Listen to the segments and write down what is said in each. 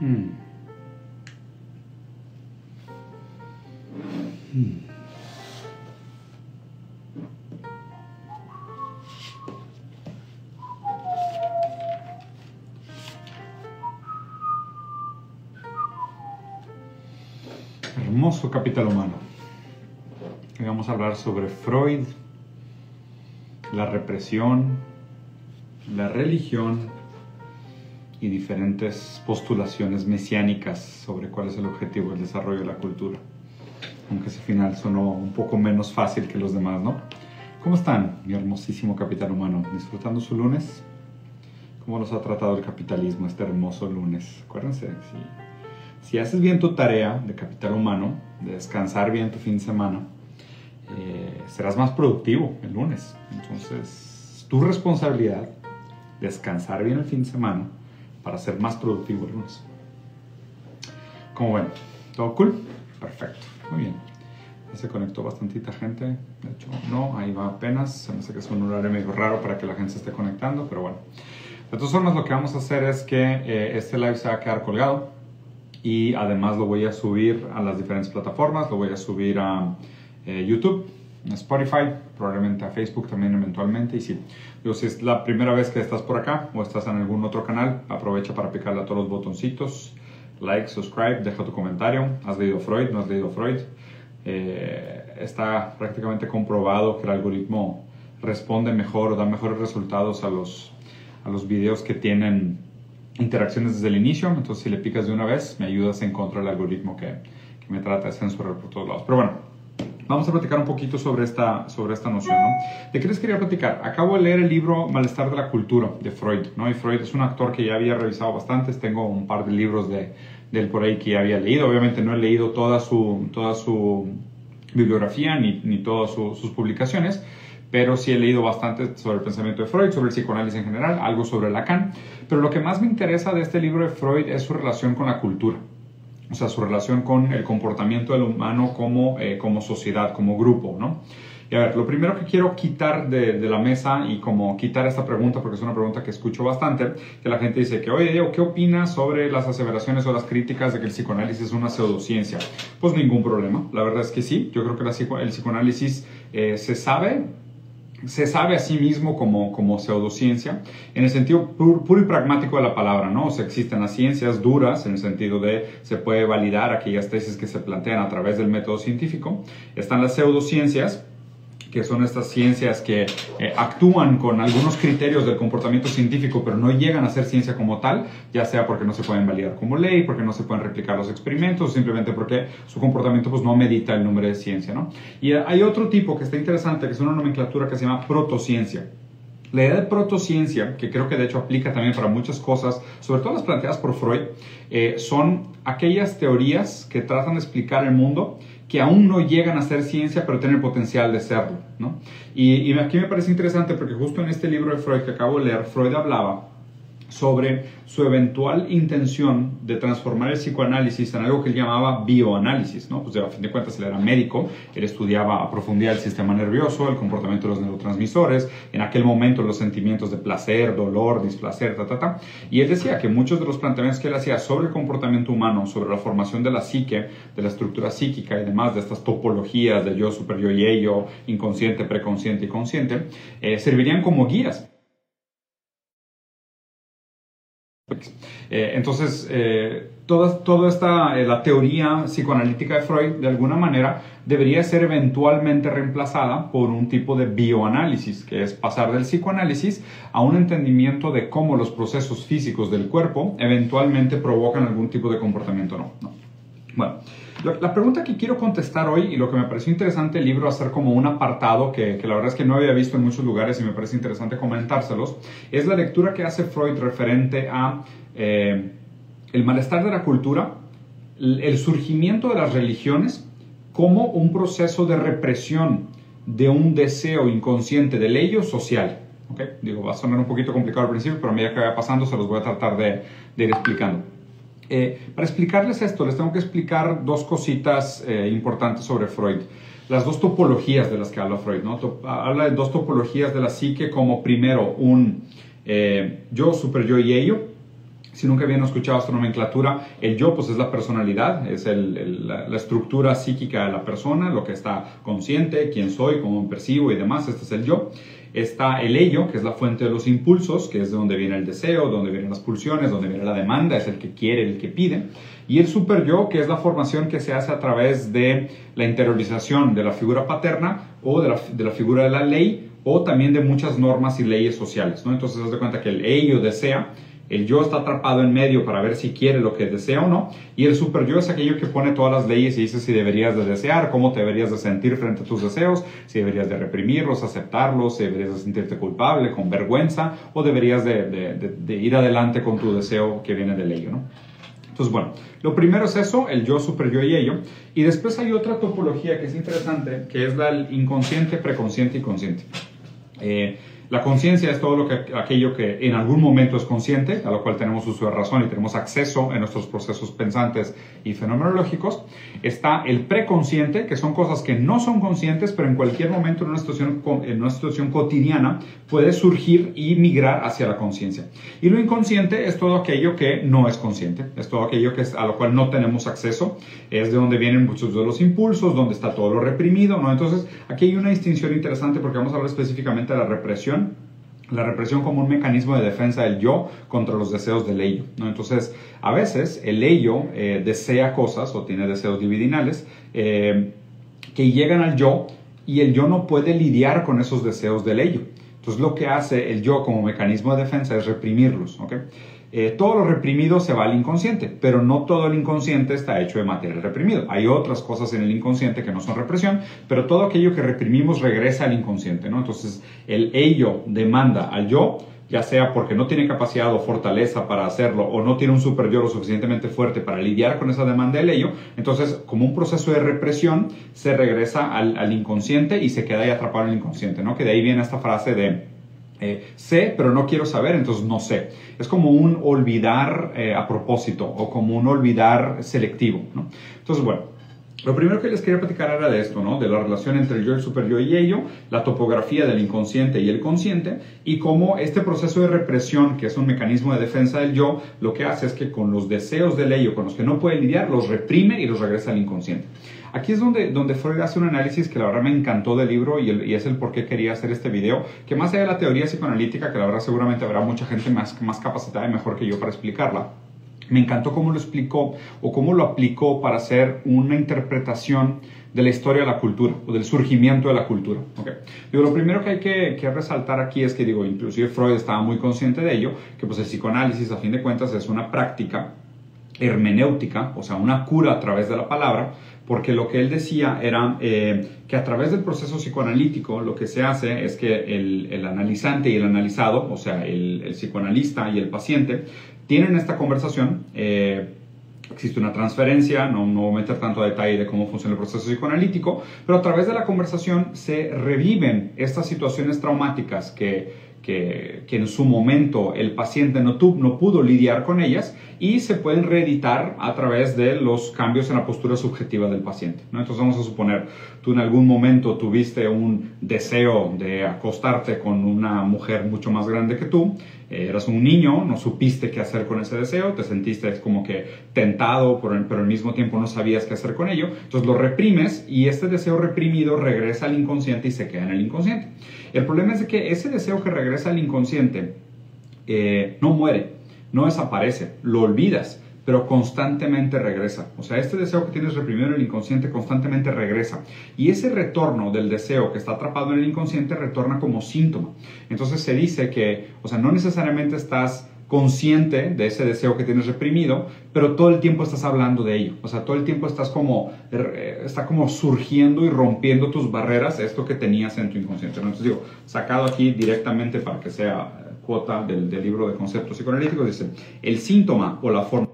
Hmm. Hermoso capital humano. Vamos a hablar sobre Freud, la represión, la religión y diferentes postulaciones mesiánicas sobre cuál es el objetivo del desarrollo de la cultura. Aunque ese final sonó un poco menos fácil que los demás, ¿no? ¿Cómo están, mi hermosísimo capital humano? ¿Disfrutando su lunes? ¿Cómo los ha tratado el capitalismo este hermoso lunes? Acuérdense, si, si haces bien tu tarea de capital humano, de descansar bien tu fin de semana, eh, serás más productivo el lunes. Entonces, tu responsabilidad descansar bien el fin de semana para ser más productivo el lunes. Como ven, ¿todo cool? Perfecto, muy bien. Ya se conectó bastantita gente, de hecho no, ahí va apenas, se me hace que es un horario medio raro para que la gente se esté conectando, pero bueno. De todas formas, lo que vamos a hacer es que eh, este live se va a quedar colgado y además lo voy a subir a las diferentes plataformas, lo voy a subir a eh, YouTube, a Spotify, probablemente a Facebook también eventualmente. Y si, digo, si es la primera vez que estás por acá o estás en algún otro canal, aprovecha para picarle a todos los botoncitos, like, subscribe, deja tu comentario. ¿Has leído Freud? ¿No has leído Freud? Eh, está prácticamente comprobado que el algoritmo responde mejor o da mejores resultados a los, a los videos que tienen interacciones desde el inicio. Entonces, si le picas de una vez, me ayudas a encontrar el algoritmo que, que me trata de censurar por todos lados. Pero bueno, vamos a platicar un poquito sobre esta, sobre esta noción. ¿no? ¿De qué les quería platicar? Acabo de leer el libro Malestar de la Cultura de Freud. ¿no? Y Freud es un actor que ya había revisado bastantes. Tengo un par de libros de, él por ahí que ya había leído. Obviamente no he leído toda su, toda su bibliografía ni, ni todas su, sus publicaciones pero sí he leído bastante sobre el pensamiento de Freud, sobre el psicoanálisis en general, algo sobre Lacan. Pero lo que más me interesa de este libro de Freud es su relación con la cultura o sea, su relación con el comportamiento del humano como, eh, como sociedad, como grupo, ¿no? Y a ver, lo primero que quiero quitar de, de, la mesa y como quitar esta pregunta, porque es una pregunta que escucho bastante, que la gente dice que, oye, Diego, ¿qué opinas sobre las aseveraciones o las críticas de que el psicoanálisis es una pseudociencia? Pues ningún problema, la verdad es que sí, yo creo que la, el psicoanálisis eh, se sabe, se sabe a sí mismo como, como pseudociencia, en el sentido puro, y pragmático de la palabra, ¿no? O sea, existen las ciencias duras, en el sentido de se puede validar aquellas tesis que se plantean a través del método científico. Están las pseudociencias, que son estas ciencias que eh, actúan con algunos criterios del comportamiento científico, pero no llegan a ser ciencia como tal, ya sea porque no se pueden validar como ley, porque no se pueden replicar los experimentos, simplemente porque su comportamiento pues, no medita el número de ciencia. ¿no? Y hay otro tipo que está interesante, que es una nomenclatura que se llama protociencia. La idea de protociencia, que creo que de hecho aplica también para muchas cosas, sobre todo las planteadas por Freud, eh, son aquellas teorías que tratan de explicar el mundo que aún no llegan a ser ciencia, pero tienen el potencial de serlo. ¿no? Y, y aquí me parece interesante porque justo en este libro de Freud que acabo de leer, Freud hablaba sobre su eventual intención de transformar el psicoanálisis en algo que él llamaba bioanálisis, ¿no? Pues a fin de cuentas él era médico, él estudiaba a profundidad el sistema nervioso, el comportamiento de los neurotransmisores, en aquel momento los sentimientos de placer, dolor, displacer, ta, ta, ta. Y él decía que muchos de los planteamientos que él hacía sobre el comportamiento humano, sobre la formación de la psique, de la estructura psíquica y demás, de estas topologías de yo, super yo y ello, inconsciente, preconsciente y consciente, eh, servirían como guías Eh, entonces, eh, toda, toda esta, eh, la teoría psicoanalítica de Freud, de alguna manera, debería ser eventualmente reemplazada por un tipo de bioanálisis, que es pasar del psicoanálisis a un entendimiento de cómo los procesos físicos del cuerpo eventualmente provocan algún tipo de comportamiento o no, no. Bueno, la pregunta que quiero contestar hoy y lo que me pareció interesante el libro hacer como un apartado que, la verdad es que no había visto en muchos lugares y me parece interesante comentárselos, es la lectura que hace Freud referente a eh, el malestar de la cultura, el surgimiento de las religiones como un proceso de represión de un deseo inconsciente del ello social. ¿okay? Digo, va a sonar un poquito complicado al principio, pero a medida que vaya pasando se los voy a tratar de, de ir explicando. Eh, para explicarles esto, les tengo que explicar dos cositas eh, importantes sobre Freud. Las dos topologías de las que habla Freud. habla de dos topologías de la psique como primero un eh, yo, super yo y ello, Si nunca habían escuchado esta nomenclatura, el yo pues es la personalidad, es la, estructura psíquica de la persona, lo que está consciente, quién soy, cómo percibo y demás, este es el yo. Está el ello, que es la fuente de los impulsos, que es de donde viene el deseo, donde vienen las pulsiones, donde viene la demanda, es el que quiere, el que pide. Y el super yo, que es la formación que se hace a través de la interiorización de la figura paterna o de la, de la figura de la ley o también de muchas normas y leyes sociales. ¿no? Entonces, haz de cuenta que el ello desea el yo está atrapado en medio para ver si quiere lo que desea o no. Y el super yo es aquello que pone todas las leyes y dice si deberías de desear, cómo te deberías de sentir frente a tus deseos, si deberías de reprimirlos, aceptarlos, si deberías de sentirte culpable, con vergüenza, o deberías de, ir adelante con tu deseo que viene del ello, ¿no? Entonces, bueno, lo primero es eso, el yo, super yo y ello. Y después hay otra topología que es interesante, que es la inconsciente, preconsciente y consciente. Eh, la conciencia es todo lo que, aquello que en algún momento es consciente, a lo cual tenemos uso de razón y tenemos acceso en nuestros procesos pensantes y fenomenológicos. Está el preconsciente, que son cosas que no son conscientes, pero en cualquier momento en una situación, en una situación cotidiana puede surgir y migrar hacia la conciencia. Y lo inconsciente es todo aquello que no es consciente, es todo aquello que es, a lo cual no tenemos acceso, es de donde vienen muchos de los impulsos, donde está todo lo reprimido, ¿no? Entonces, aquí hay una distinción interesante porque vamos a hablar específicamente de la represión la represión como un mecanismo de defensa del yo contra los deseos del ello. Entonces, a veces el ello eh, desea cosas o tiene deseos dividinales eh, que llegan al yo y el yo no puede lidiar con esos deseos del ello. Entonces, lo que hace el yo como mecanismo de defensa es reprimirlos. ¿okay? Eh, todo lo reprimido se va al inconsciente, pero no todo el inconsciente está hecho de material reprimido. Hay otras cosas en el inconsciente que no son represión, pero todo aquello que reprimimos regresa al inconsciente, ¿no? Entonces, el ello demanda al yo, ya sea porque no tiene capacidad o fortaleza para hacerlo o no tiene un super yo lo suficientemente fuerte para lidiar con esa demanda del ello, entonces como un proceso de represión se regresa al, inconsciente y se queda ahí atrapado en el inconsciente, ¿no? Que de ahí viene esta frase de eh, sé, pero no quiero saber, entonces no sé. Es como un olvidar eh, a propósito o como un olvidar selectivo. ¿no? Entonces, bueno, lo primero que les quería platicar era de esto, ¿no? De la relación entre el yo, el super yo y ello, la topografía del inconsciente y el consciente, y cómo este proceso de represión, que es un mecanismo de defensa del yo, lo que hace es que con los deseos del ello, con los que no puede lidiar, los reprime y los regresa al inconsciente. Aquí es donde, donde Freud hace un análisis que la verdad me encantó del libro y, es el por qué quería hacer este video, que más allá de la teoría psicoanalítica, que la verdad seguramente habrá mucha gente más, más capacitada y mejor que yo para explicarla, me encantó cómo lo explicó o cómo lo aplicó para hacer una interpretación de la historia de la cultura o del surgimiento de la cultura. Okay. Digo, lo primero que hay que, que, resaltar aquí es que, digo, inclusive Freud estaba muy consciente de ello, que pues el psicoanálisis a fin de cuentas es una práctica hermenéutica, o sea, una cura a través de la palabra, porque lo que él decía era eh, que a través del proceso psicoanalítico lo que se hace es que el, el analizante y el analizado, o sea, el, el, psicoanalista y el paciente, tienen esta conversación. Eh, existe una transferencia, no, no voy a meter tanto detalle de cómo funciona el proceso psicoanalítico, pero a través de la conversación se reviven estas situaciones traumáticas que que, en su momento el paciente no, no pudo lidiar con ellas y se pueden reeditar a través de los cambios en la postura subjetiva del paciente. ¿no? Entonces vamos a suponer, tú en algún momento tuviste un deseo de acostarte con una mujer mucho más grande que tú, eh, eras un niño, no supiste qué hacer con ese deseo, te sentiste como que tentado, pero al mismo tiempo no sabías qué hacer con ello, entonces lo reprimes y este deseo reprimido regresa al inconsciente y se queda en el inconsciente. El problema es que ese deseo que regresa al inconsciente eh, no muere, no desaparece, lo olvidas, pero constantemente regresa. O sea, este deseo que tienes reprimido en el inconsciente constantemente regresa. Y ese retorno del deseo que está atrapado en el inconsciente retorna como síntoma. Entonces se dice que, o sea, no necesariamente estás consciente de ese deseo que tienes reprimido, pero todo el tiempo estás hablando de ello. O sea, todo el tiempo estás como, eh, está como surgiendo y rompiendo tus barreras, esto que tenías en tu inconsciente. Entonces digo, sacado aquí directamente para que sea cuota del, libro de conceptos psicoanalíticos, dice, el síntoma o la forma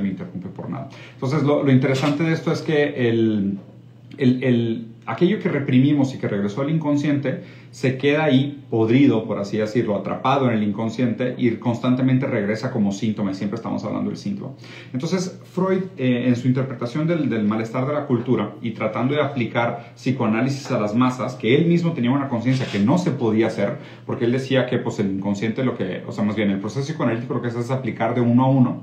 me interrumpe por nada. Entonces, lo, interesante de esto es que el, el, aquello que reprimimos y que regresó al inconsciente se queda ahí podrido, por así decirlo, atrapado en el inconsciente y constantemente regresa como síntoma, y siempre estamos hablando del síntoma. Entonces, Freud, eh, en su interpretación del, del, malestar de la cultura y tratando de aplicar psicoanálisis a las masas, que él mismo tenía una conciencia que no se podía hacer, porque él decía que pues, el inconsciente lo que, o sea, más bien el proceso psicoanalítico lo que hace es aplicar de uno a uno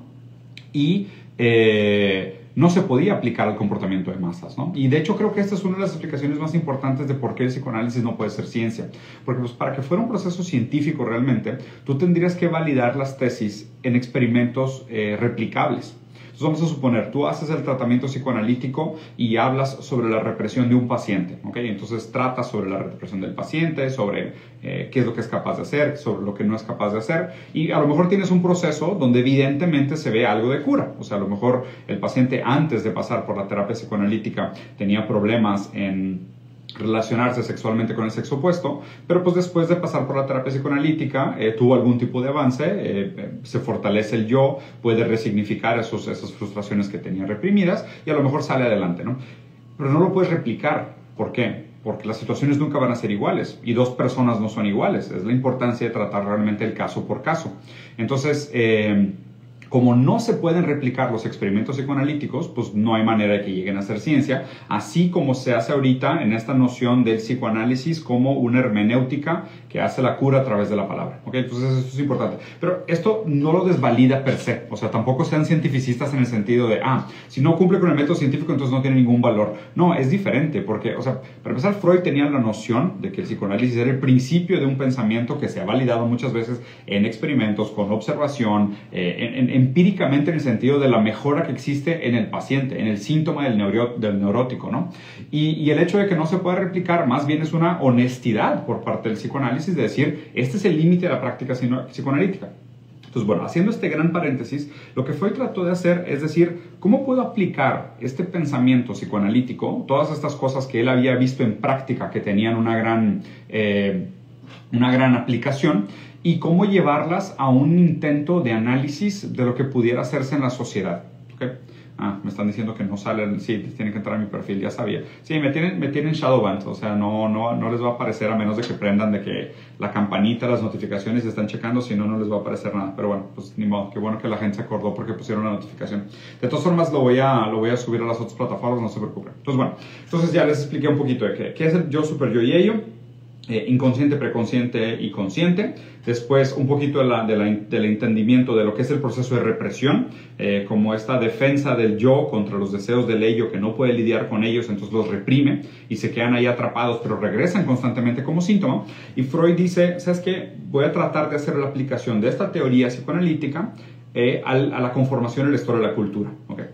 y... Eh, no se podía aplicar al comportamiento de masas. ¿no? Y de hecho creo que esta es una de las explicaciones más importantes de por qué el psicoanálisis no puede ser ciencia. Porque pues, para que fuera un proceso científico realmente, tú tendrías que validar las tesis en experimentos eh, replicables. Entonces vamos a suponer, tú haces el tratamiento psicoanalítico y hablas sobre la represión de un paciente, ¿ok? Entonces tratas sobre la represión del paciente, sobre eh, qué es lo que es capaz de hacer, sobre lo que no es capaz de hacer y a lo mejor tienes un proceso donde evidentemente se ve algo de cura. O sea, a lo mejor el paciente antes de pasar por la terapia psicoanalítica tenía problemas en relacionarse sexualmente con el sexo opuesto, pero pues después de pasar por la terapia psicoanalítica eh, tuvo algún tipo de avance, eh, eh, se fortalece el yo, puede resignificar esos, esas frustraciones que tenía reprimidas y a lo mejor sale adelante, ¿no? Pero no lo puedes replicar, ¿por qué? Porque las situaciones nunca van a ser iguales y dos personas no son iguales, es la importancia de tratar realmente el caso por caso. Entonces, como no se pueden replicar los experimentos psicoanalíticos, pues no hay manera de que lleguen a ser ciencia, así como se hace ahorita en esta noción del psicoanálisis como una hermenéutica que hace la cura a través de la palabra. ¿ok? Entonces eso es importante. Pero esto no lo desvalida per se, o sea, tampoco sean cientificistas en el sentido de, ah, si no cumple con el método científico, entonces no tiene ningún valor. No, es diferente, porque, o sea, para empezar, Freud tenía la noción de que el psicoanálisis era el principio de un pensamiento que se ha validado muchas veces en experimentos, con observación, eh, en empíricamente en el sentido de la mejora que existe en el paciente, en el síntoma del, del neurótico, ¿no? Y, el hecho de que no se pueda replicar más bien es una honestidad por parte del psicoanálisis de decir, este es el límite de la práctica psicoanalítica. Entonces, bueno, haciendo este gran paréntesis, lo que Freud trató de hacer es decir, ¿cómo puedo aplicar este pensamiento psicoanalítico, todas estas cosas que él había visto en práctica que tenían una gran, eh, una gran aplicación, y cómo llevarlas a un intento de análisis de lo que pudiera hacerse en la sociedad. Ah, me están diciendo que no salen, sí, tienen que entrar a mi perfil, ya sabía. Sí, me tienen, me tienen Shadowband, o sea, no, no, no les va a aparecer a menos de que prendan de que la campanita, las notificaciones están checando, si no, no les va a aparecer nada. Pero bueno, pues ni modo, qué bueno que la gente se acordó porque pusieron la notificación. De todas formas, lo voy a, lo voy a subir a las otras plataformas, no se preocupen. Entonces, bueno, entonces ya les expliqué un poquito de qué, qué es el yo, super yo y ello eh, inconsciente, preconsciente y consciente. Después, un poquito del entendimiento de lo que es el proceso de represión, eh, como esta defensa del yo contra los deseos del ello que no puede lidiar con ellos, entonces los reprime y se quedan ahí atrapados, pero regresan constantemente como síntoma. Y Freud dice, ¿sabes qué? Voy a tratar de hacer la aplicación de esta teoría psicoanalítica eh, a la conformación en la historia de la cultura. Okay.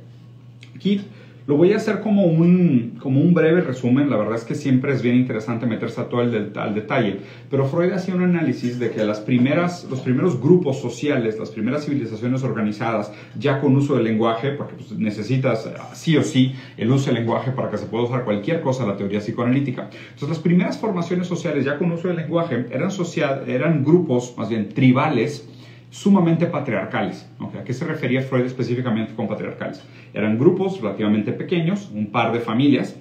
Aquí lo voy a hacer como un, como un breve resumen, la verdad es que siempre es bien interesante meterse a todo el al detalle, pero Freud hacía un análisis de que las primeras, los primeros grupos sociales, las primeras civilizaciones organizadas, ya con uso del lenguaje, porque pues, necesitas sí o sí el uso del lenguaje para que se pueda usar cualquier cosa la teoría psicoanalítica. Entonces las primeras formaciones sociales ya con uso del lenguaje eran, social, eran grupos, más bien tribales, sumamente patriarcales. ¿A qué se refería Freud específicamente con patriarcales? Eran grupos relativamente pequeños, un par de familias,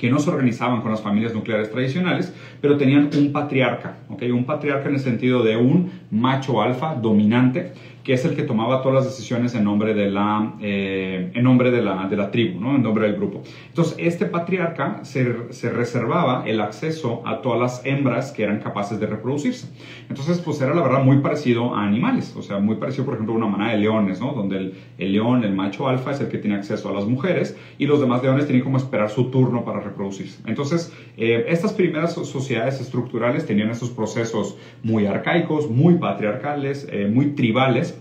que no se organizaban con las familias nucleares tradicionales, pero tenían un patriarca, ¿okay? un patriarca en el sentido de un macho alfa dominante que es el que tomaba todas las decisiones en nombre de la, eh, en nombre de la, de la tribu, ¿no? en nombre del grupo. Entonces, este patriarca se, se, reservaba el acceso a todas las hembras que eran capaces de reproducirse. Entonces, pues era la verdad muy parecido a animales, o sea, muy parecido, por ejemplo, a una manada de leones, ¿no? donde el, león, el macho alfa, es el que tiene acceso a las mujeres y los demás leones tienen como esperar su turno para reproducirse. Entonces, eh, estas primeras sociedades estructurales tenían esos procesos muy arcaicos, muy patriarcales, eh, muy tribales,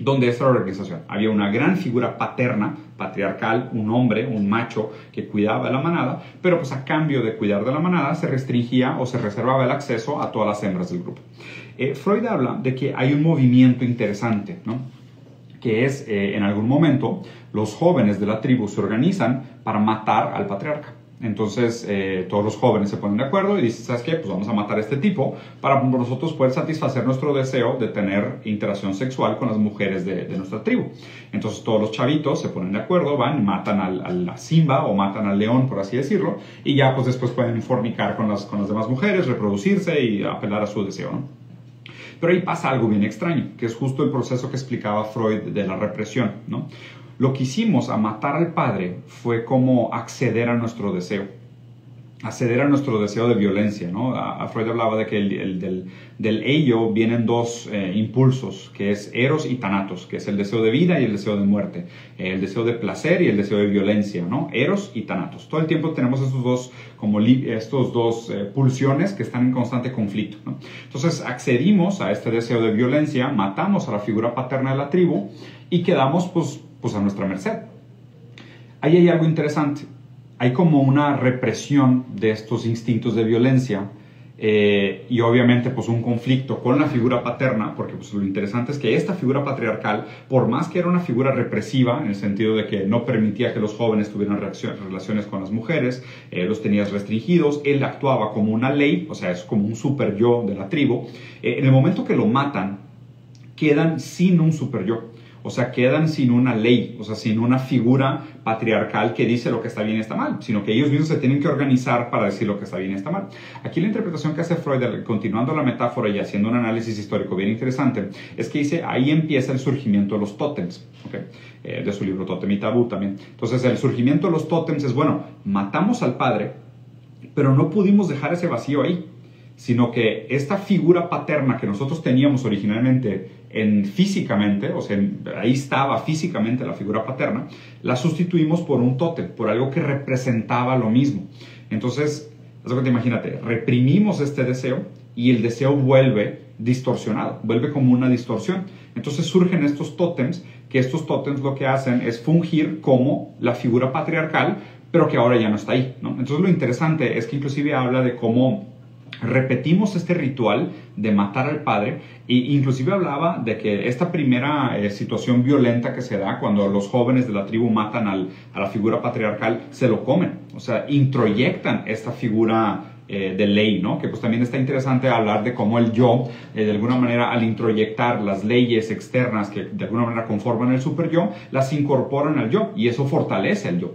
donde esta organización había una gran figura paterna, patriarcal, un hombre, un macho que cuidaba de la manada, pero pues a cambio de cuidar de la manada se restringía o se reservaba el acceso a todas las hembras del grupo. Eh, Freud habla de que hay un movimiento interesante, ¿no? que es eh, en algún momento los jóvenes de la tribu se organizan para matar al patriarca. Entonces eh, todos los jóvenes se ponen de acuerdo y dicen, ¿sabes qué? Pues vamos a matar a este tipo para nosotros poder satisfacer nuestro deseo de tener interacción sexual con las mujeres de, nuestra tribu. Entonces todos los chavitos se ponen de acuerdo, van, matan al, a la simba o matan al león, por así decirlo, y ya pues después pueden fornicar con las, con las demás mujeres, reproducirse y apelar a su deseo. Pero ahí pasa algo bien extraño, que es justo el proceso que explicaba Freud de la represión, ¿no? Lo que hicimos a matar al padre fue como acceder a nuestro deseo, acceder a nuestro deseo de violencia. ¿no? A, Freud hablaba de que el, del, del, ello vienen dos eh, impulsos, que es eros y tanatos, que es el deseo de vida y el deseo de muerte, el deseo de placer y el deseo de violencia, ¿no? eros y tanatos. Todo el tiempo tenemos estos dos, como estos dos eh, pulsiones que están en constante conflicto. ¿no? Entonces accedimos a este deseo de violencia, matamos a la figura paterna de la tribu y quedamos pues pues a nuestra merced. Ahí hay algo interesante. Hay como una represión de estos instintos de violencia eh, y obviamente pues un conflicto con la figura paterna, porque pues lo interesante es que esta figura patriarcal, por más que era una figura represiva, en el sentido de que no permitía que los jóvenes tuvieran relaciones con las mujeres, eh, los tenías restringidos, él actuaba como una ley, o sea, es como un super yo de la tribu, eh, en el momento que lo matan, quedan sin un super yo. O sea, quedan sin una ley, o sea, sin una figura patriarcal que dice lo que está bien y está mal, sino que ellos mismos se tienen que organizar para decir lo que está bien y está mal. Aquí la interpretación que hace Freud, continuando la metáfora y haciendo un análisis histórico bien interesante, es que dice, ahí empieza el surgimiento de los tótems, eh, de su libro Tótem y Tabú también. Entonces, el surgimiento de los tótems es, bueno, matamos al padre, pero no pudimos dejar ese vacío ahí sino que esta figura paterna que nosotros teníamos originalmente en físicamente, o sea, ahí estaba físicamente la figura paterna, la sustituimos por un tótem, por algo que representaba lo mismo. Entonces, imagínate, reprimimos este deseo y el deseo vuelve distorsionado, vuelve como una distorsión. Entonces surgen estos tótems, que estos tótems lo que hacen es fungir como la figura patriarcal, pero que ahora ya no está ahí. Entonces lo interesante es que inclusive habla de cómo repetimos este ritual de matar al padre e inclusive hablaba de que esta primera eh, situación violenta que se da cuando los jóvenes de la tribu matan a la figura patriarcal se lo comen, o sea, introyectan esta figura eh, de ley, ¿no? Que pues también está interesante hablar de cómo el yo, eh, de alguna manera, al introyectar las leyes externas que de alguna manera conforman el super yo, las incorporan al yo y eso fortalece el yo.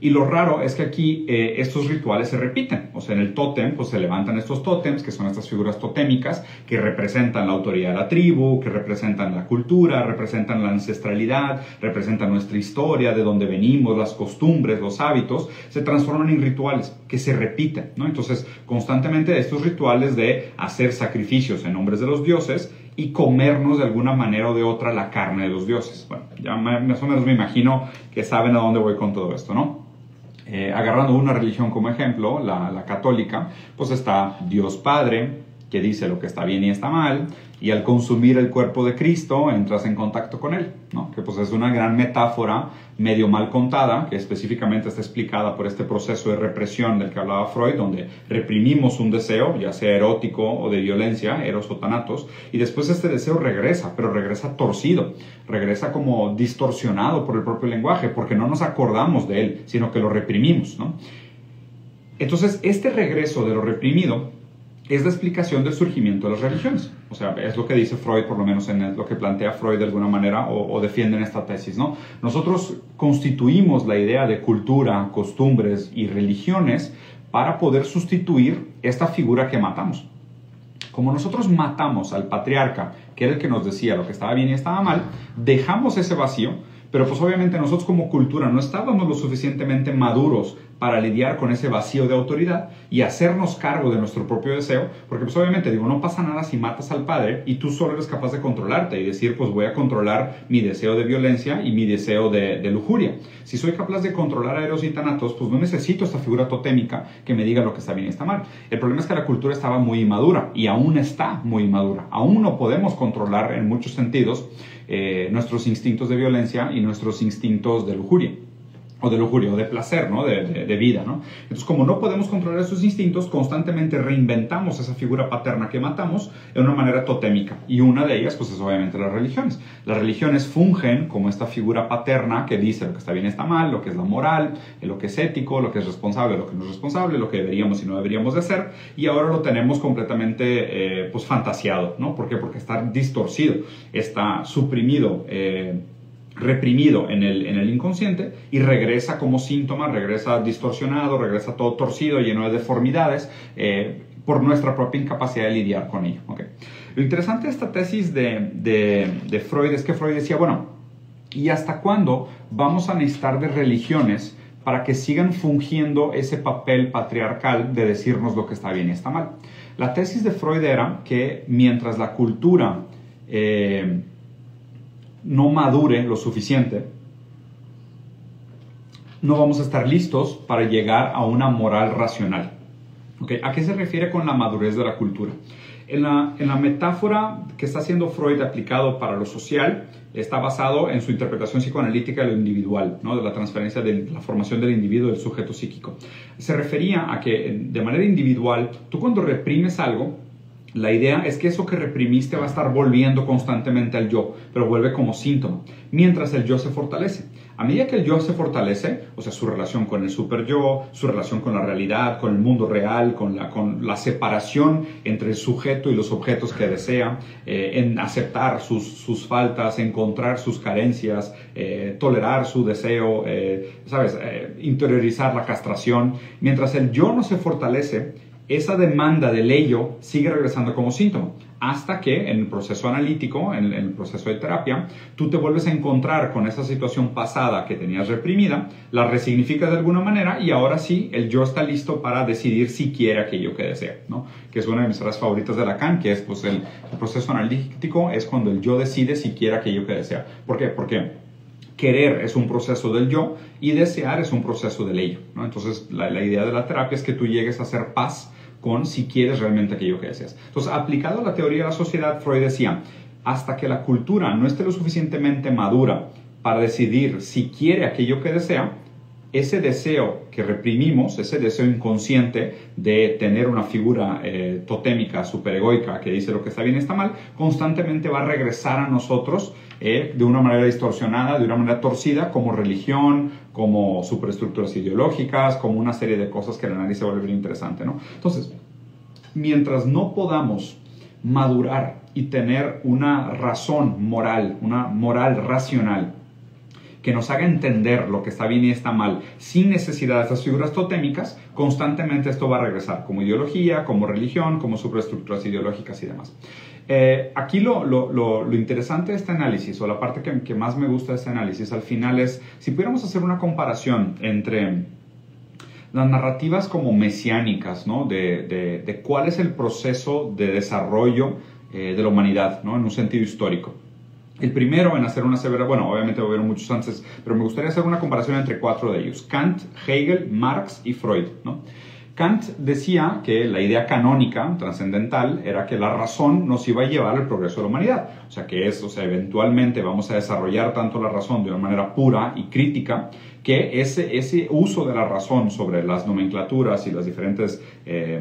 Y lo raro es que aquí eh, estos rituales se repiten. O sea, en el tótem, pues se levantan estos tótems, que son estas figuras totémicas, que representan la autoridad de la tribu, que representan la cultura, representan la ancestralidad, representan nuestra historia, de dónde venimos, las costumbres, los hábitos, se transforman en rituales que se repiten, ¿no? Entonces, constantemente estos rituales de hacer sacrificios en nombres de los dioses y comernos de alguna manera o de otra la carne de los dioses. Bueno, ya más o menos me imagino que saben a dónde voy con todo esto, ¿no? Eh, agarrando una religión como ejemplo, la, la católica, pues está Dios Padre, que dice lo que está bien y está mal, y al consumir el cuerpo de Cristo entras en contacto con Él, ¿no? que pues es una gran metáfora medio mal contada, que específicamente está explicada por este proceso de represión del que hablaba Freud, donde reprimimos un deseo, ya sea erótico o de violencia, eros o tanatos, y después este deseo regresa, pero regresa torcido, regresa como distorsionado por el propio lenguaje, porque no nos acordamos de él, sino que lo reprimimos. ¿no? Entonces, este regreso de lo reprimido es la explicación del surgimiento de las religiones. O sea, es lo que dice Freud, por lo menos en lo que plantea Freud de alguna manera o, defiende en esta tesis, ¿no? Nosotros constituimos la idea de cultura, costumbres y religiones para poder sustituir esta figura que matamos. Como nosotros matamos al patriarca, que era el que nos decía lo que estaba bien y estaba mal, dejamos ese vacío, pero pues obviamente nosotros como cultura no estábamos lo suficientemente maduros para lidiar con ese vacío de autoridad y hacernos cargo de nuestro propio deseo, porque pues obviamente digo, no pasa nada si matas al padre y tú solo eres capaz de controlarte y decir, pues voy a controlar mi deseo de violencia y mi deseo de, lujuria. Si soy capaz de controlar a Eros y Tanatos, pues no necesito esta figura totémica que me diga lo que está bien y está mal. El problema es que la cultura estaba muy inmadura y aún está muy inmadura. Aún no podemos controlar en muchos sentidos eh, nuestros instintos de violencia y nuestros instintos de lujuria. O de lujuria, o de placer, ¿no? De, vida, ¿no? Entonces, como no podemos controlar esos instintos, constantemente reinventamos esa figura paterna que matamos de una manera totémica. Y una de ellas, pues, es obviamente las religiones. Las religiones fungen como esta figura paterna que dice lo que está bien está mal, lo que es la moral, lo que es ético, lo que es responsable, lo que no es responsable, lo que deberíamos y no deberíamos de hacer. Y ahora lo tenemos completamente, eh, pues, fantasiado, ¿no? ¿Por qué? Porque está distorcido, está suprimido. Eh, reprimido en el, en el inconsciente y regresa como síntoma, regresa distorsionado, regresa todo torcido, lleno de deformidades, eh, por nuestra propia incapacidad de lidiar con ello. Lo interesante de esta tesis de, de, de Freud es que Freud decía, bueno, ¿y hasta cuándo vamos a necesitar de religiones para que sigan fungiendo ese papel patriarcal de decirnos lo que está bien y está mal? La tesis de Freud era que mientras la cultura eh, no madure lo suficiente, no vamos a estar listos para llegar a una moral racional. ¿Okay? ¿A qué se refiere con la madurez de la cultura? En la, en la, metáfora que está haciendo Freud aplicado para lo social, está basado en su interpretación psicoanalítica de lo individual, ¿no? de la transferencia de la formación del individuo, del sujeto psíquico. Se refería a que de manera individual, tú cuando reprimes algo, la idea es que eso que reprimiste va a estar volviendo constantemente al yo, pero vuelve como síntoma, mientras el yo se fortalece. A medida que el yo se fortalece, o sea, su relación con el super yo, su relación con la realidad, con el mundo real, con la, con la separación entre el sujeto y los objetos que desea, eh, en aceptar sus, sus, faltas, encontrar sus carencias, eh, tolerar su deseo, eh, ¿sabes? interiorizar la castración. Mientras el yo no se fortalece, esa demanda del ello sigue regresando como síntoma, hasta que en el proceso analítico, en el proceso de terapia, tú te vuelves a encontrar con esa situación pasada que tenías reprimida, la resignificas de alguna manera y ahora sí, el yo está listo para decidir si quiere aquello que desea, ¿no? que es una de mis frases favoritas de Lacan, que es pues, el, proceso analítico es cuando el yo decide si quiere aquello que desea. ¿Por qué? Porque querer es un proceso del yo y desear es un proceso del ello. ¿no? Entonces, la, la idea de la terapia es que tú llegues a hacer paz con si quieres realmente aquello que deseas. Entonces, aplicado a la teoría de la sociedad, Freud decía, hasta que la cultura no esté lo suficientemente madura para decidir si quiere aquello que desea, ese deseo que reprimimos, ese deseo inconsciente de tener una figura eh, totémica, superegoica, que dice lo que está bien y está mal, constantemente va a regresar a nosotros eh, de una manera distorsionada, de una manera torcida, como religión, como superestructuras ideológicas, como una serie de cosas que el análisis a volver interesante. ¿no? Entonces, mientras no podamos madurar y tener una razón moral, una moral racional, que nos haga entender lo que está bien y está mal, sin necesidad de estas figuras totémicas, constantemente esto va a regresar como ideología, como religión, como superestructuras ideológicas y demás. Eh, aquí lo, lo, lo, interesante de este análisis, o la parte que, que, más me gusta de este análisis al final es, si pudiéramos hacer una comparación entre las narrativas como mesiánicas, ¿no? de, de, de cuál es el proceso de desarrollo eh, de la humanidad, ¿no? en un sentido histórico. El primero en hacer una severa, bueno, obviamente hubieron muchos antes, pero me gustaría hacer una comparación entre cuatro de ellos, Kant, Hegel, Marx y Freud. ¿no? Kant decía que la idea canónica, trascendental, era que la razón nos iba a llevar al progreso de la humanidad. O sea, que es, o sea, eventualmente vamos a desarrollar tanto la razón de una manera pura y crítica, que ese, ese uso de la razón sobre las nomenclaturas y las diferentes... Eh,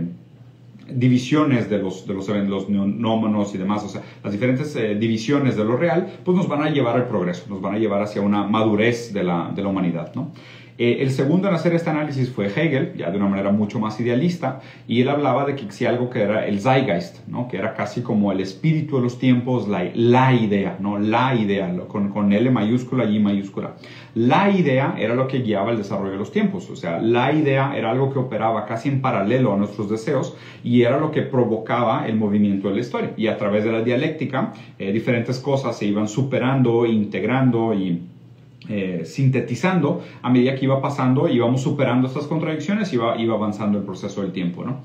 divisiones de los, de los, los y demás, o sea, las diferentes eh, divisiones de lo real, pues nos van a llevar al progreso, nos van a llevar hacia una madurez de la, de la humanidad, ¿no? Eh, el segundo en hacer este análisis fue Hegel, ya de una manera mucho más idealista, y él hablaba de que existía algo que era el Zeitgeist, ¿no? que era casi como el espíritu de los tiempos, la, la idea, ¿no? la idea, con, con L mayúscula y I mayúscula. La idea era lo que guiaba el desarrollo de los tiempos, o sea, la idea era algo que operaba casi en paralelo a nuestros deseos y era lo que provocaba el movimiento de la historia. Y a través de la dialéctica, eh, diferentes cosas se iban superando, integrando y eh, sintetizando a medida que iba pasando, íbamos superando estas contradicciones y iba, iba avanzando el proceso del tiempo. ¿no?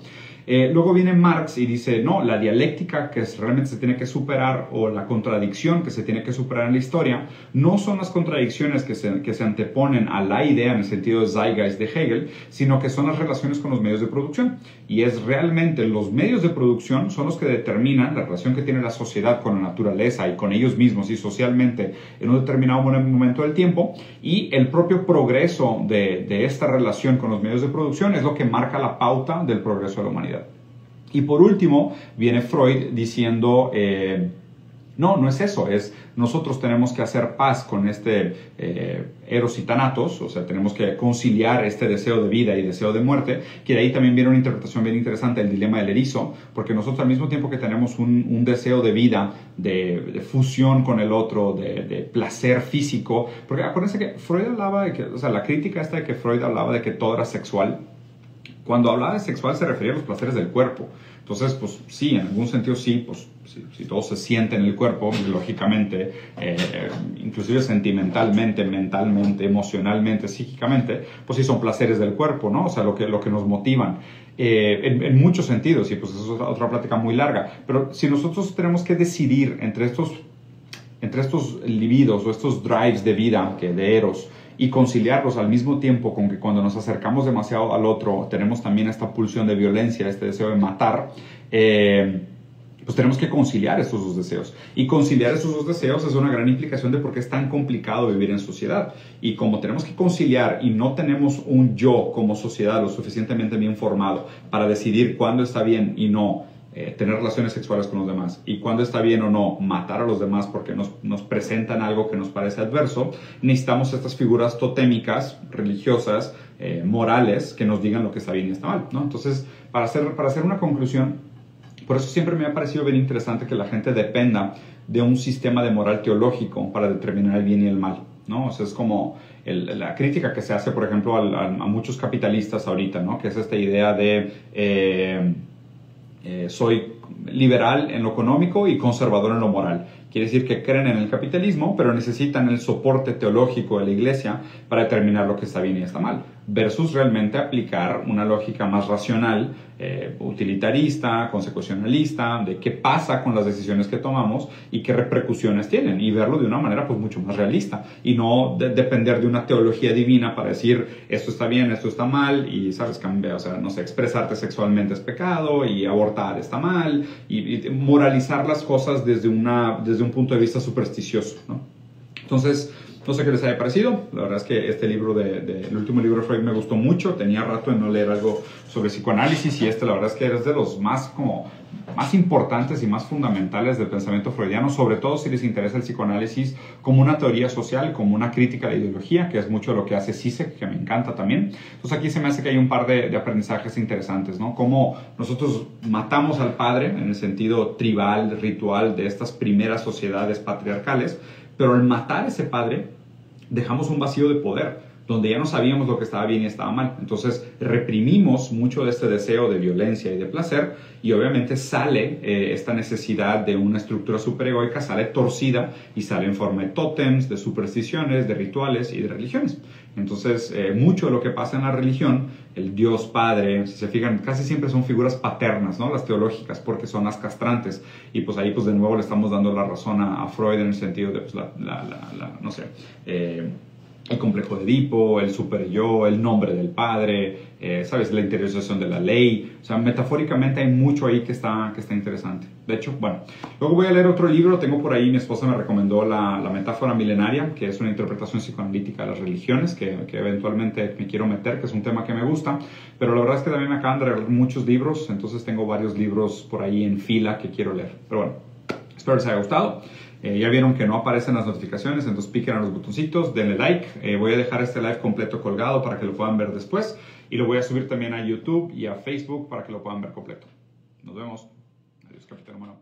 Eh, luego viene Marx y dice, no, la dialéctica que realmente se tiene que superar o la contradicción que se tiene que superar en la historia no son las contradicciones que se, que se anteponen a la idea en el sentido de Zeitgeist de Hegel, sino que son las relaciones con los medios de producción. Y es realmente los medios de producción son los que determinan la relación que tiene la sociedad con la naturaleza y con ellos mismos y socialmente en un determinado momento del tiempo y el propio progreso de, de esta relación con los medios de producción es lo que marca la pauta del progreso de la humanidad. Y por último, viene Freud diciendo, eh, no, no es eso, es nosotros tenemos que hacer paz con este eh, eros y tanatos, o sea, tenemos que conciliar este deseo de vida y deseo de muerte, que de ahí también viene una interpretación bien interesante, el dilema del erizo, porque nosotros al mismo tiempo que tenemos un, deseo de vida, de, fusión con el otro, de, placer físico, porque acuérdense que Freud hablaba de que, o sea, la crítica esta de que Freud hablaba de que todo era sexual, cuando hablaba de sexual se refería a los placeres del cuerpo. Entonces, pues sí, en algún sentido sí, pues si, todo se siente en el cuerpo, lógicamente, eh, inclusive sentimentalmente, mentalmente, emocionalmente, psíquicamente, pues sí son placeres del cuerpo, ¿no? O sea, lo que, lo que nos motivan. Eh, en, muchos sentidos, y pues eso es otra plática muy larga, pero si nosotros tenemos que decidir entre estos, entre estos libidos o estos drives de vida, que de eros, y conciliarlos al mismo tiempo con que cuando nos acercamos demasiado al otro tenemos también esta pulsión de violencia, este deseo de matar, eh, pues tenemos que conciliar estos dos deseos. Y conciliar esos dos deseos es una gran implicación de por qué es tan complicado vivir en sociedad. Y como tenemos que conciliar y no tenemos un yo como sociedad lo suficientemente bien formado para decidir cuándo está bien y no eh, tener relaciones sexuales con los demás y cuándo está bien o no matar a los demás porque nos, nos, presentan algo que nos parece adverso, necesitamos estas figuras totémicas, religiosas, eh, morales, que nos digan lo que está bien y está mal. ¿no? Entonces, para hacer, para hacer una conclusión, por eso siempre me ha parecido bien interesante que la gente dependa de un sistema de moral teológico para determinar el bien y el mal. ¿no? O sea, es como la crítica que se hace, por ejemplo, a, muchos capitalistas ahorita, ¿no? que es esta idea de... Eh, eh, soy liberal en lo económico y conservador en lo moral. Quiere decir que creen en el capitalismo, pero necesitan el soporte teológico de la iglesia para determinar lo que está bien y está mal versus realmente aplicar una lógica más racional, eh, utilitarista, consecucionalista, de qué pasa con las decisiones que tomamos y qué repercusiones tienen y verlo de una manera pues mucho más realista y no depender de una teología divina para decir esto está bien, esto está mal y sabes cambiar, o sea, no sé, expresarte sexualmente es pecado y abortar está mal y, moralizar las cosas desde, una, desde un punto de vista supersticioso, ¿no? Entonces, no sé qué les haya parecido. La verdad es que este libro, de, el último libro de Freud me gustó mucho. Tenía rato de no leer algo sobre psicoanálisis y este la verdad es que es de los más como más importantes y más fundamentales del pensamiento freudiano, sobre todo si les interesa el psicoanálisis como una teoría social, como una crítica a la ideología, que es mucho lo que hace Sisek, que me encanta también. Entonces aquí se me hace que hay un par de, de aprendizajes interesantes, ¿no? Cómo nosotros matamos al padre en el sentido tribal, ritual de estas primeras sociedades patriarcales, pero al matar a ese padre, dejamos un vacío de poder donde ya no sabíamos lo que estaba bien y estaba mal. Entonces reprimimos mucho de este deseo de violencia y de placer y obviamente sale eh, esta necesidad de una estructura superegoica, sale torcida y sale en forma de tótems, de supersticiones, de rituales y de religiones. Entonces eh, mucho de lo que pasa en la religión, el Dios Padre, si se fijan, casi siempre son figuras paternas, ¿no? Las teológicas, porque son las castrantes. Y pues ahí pues de nuevo le estamos dando la razón a, Freud en el sentido de pues, la, la, la, no sé, eh, el complejo de Edipo, el super yo, el nombre del padre, eh, ¿sabes? La interiorización de la ley. O sea, metafóricamente hay mucho ahí que está, que está interesante. De hecho, bueno, luego voy a leer otro libro, tengo por ahí, mi esposa me recomendó la, la metáfora milenaria, que es una interpretación psicoanalítica de las religiones, que, que, eventualmente me quiero meter, que es un tema que me gusta, pero la verdad es que también me acaban de regalar muchos libros, entonces tengo varios libros por ahí en fila que quiero leer. Pero bueno, espero les haya gustado. Eh, ya vieron que no aparecen las notificaciones, entonces piquen a los botoncitos, denle like. Eh, voy a dejar este live completo colgado para que lo puedan ver después. Y lo voy a subir también a YouTube y a Facebook para que lo puedan ver completo. Nos vemos. Adiós, Capitán Humano.